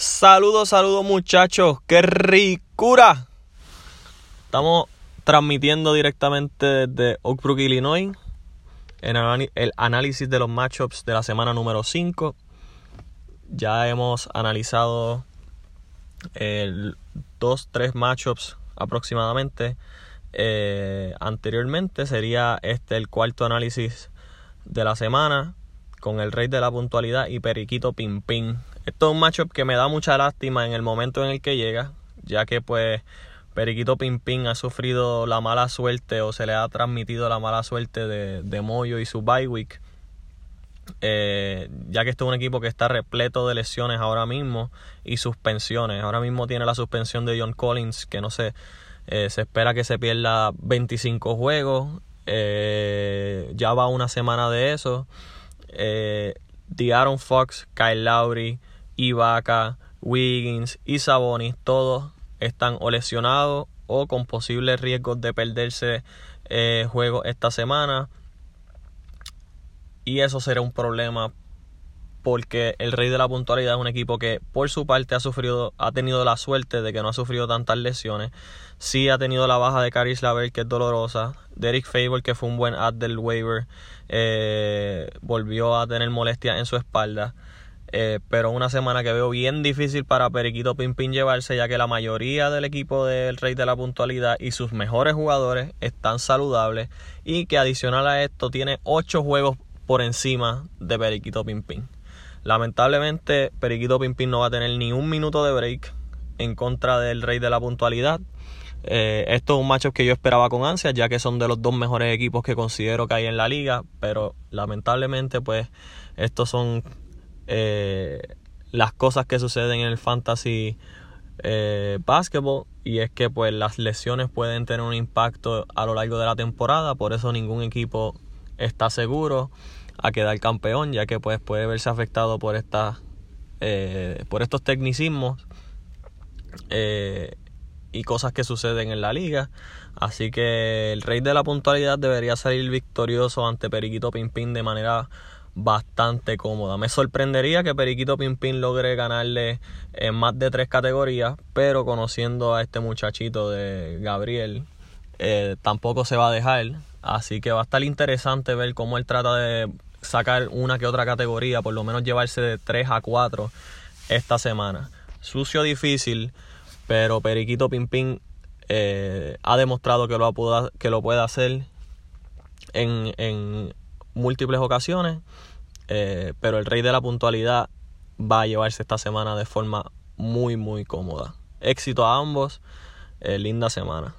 Saludos, saludos muchachos, qué ricura. Estamos transmitiendo directamente desde Oakbrook, Illinois, en el análisis de los matchups de la semana número 5. Ya hemos analizado el 2-3 matchups aproximadamente. Eh, anteriormente sería este el cuarto análisis de la semana con el rey de la puntualidad y Periquito Pimpín. Esto es un matchup que me da mucha lástima en el momento en el que llega, ya que pues Periquito Pimpín ha sufrido la mala suerte o se le ha transmitido la mala suerte de, de Moyo y su bye week. Eh, ya que este es un equipo que está repleto de lesiones ahora mismo y suspensiones. Ahora mismo tiene la suspensión de John Collins, que no sé, eh, se espera que se pierda 25 juegos. Eh, ya va una semana de eso. Eh, Aaron Fox, Kyle Lowry, Ibaka, Wiggins y Sabonis, todos están o lesionados o con posibles riesgos de perderse eh, juegos esta semana. Y eso será un problema porque el rey de la puntualidad es un equipo que por su parte ha sufrido, ha tenido la suerte de que no ha sufrido tantas lesiones. Sí ha tenido la baja de Caris Laver que es dolorosa. Derek Favor que fue un buen ad del waiver eh, volvió a tener molestias en su espalda. Eh, pero una semana que veo bien difícil para Periquito Pimpín llevarse, ya que la mayoría del equipo del Rey de la Puntualidad y sus mejores jugadores están saludables y que adicional a esto tiene 8 juegos por encima de Periquito Pimpín. Lamentablemente, Periquito Pimpín no va a tener ni un minuto de break en contra del Rey de la Puntualidad. Eh, esto es un matchup que yo esperaba con ansia, ya que son de los dos mejores equipos que considero que hay en la liga, pero lamentablemente, pues, estos son eh, las cosas que suceden en el fantasy eh, basketball y es que pues las lesiones pueden tener un impacto a lo largo de la temporada por eso ningún equipo está seguro a quedar campeón ya que pues puede verse afectado por estas eh, por estos tecnicismos y cosas que suceden en la liga. Así que el rey de la puntualidad debería salir victorioso ante Periquito Pimpín de manera bastante cómoda. Me sorprendería que Periquito Pimpín logre ganarle en más de tres categorías, pero conociendo a este muchachito de Gabriel, eh, tampoco se va a dejar. Así que va a estar interesante ver cómo él trata de sacar una que otra categoría, por lo menos llevarse de 3 a 4 esta semana. Sucio difícil, pero Periquito Pimpín eh, ha demostrado que lo, que lo puede hacer en, en múltiples ocasiones. Eh, pero el rey de la puntualidad va a llevarse esta semana de forma muy muy cómoda. Éxito a ambos, eh, linda semana.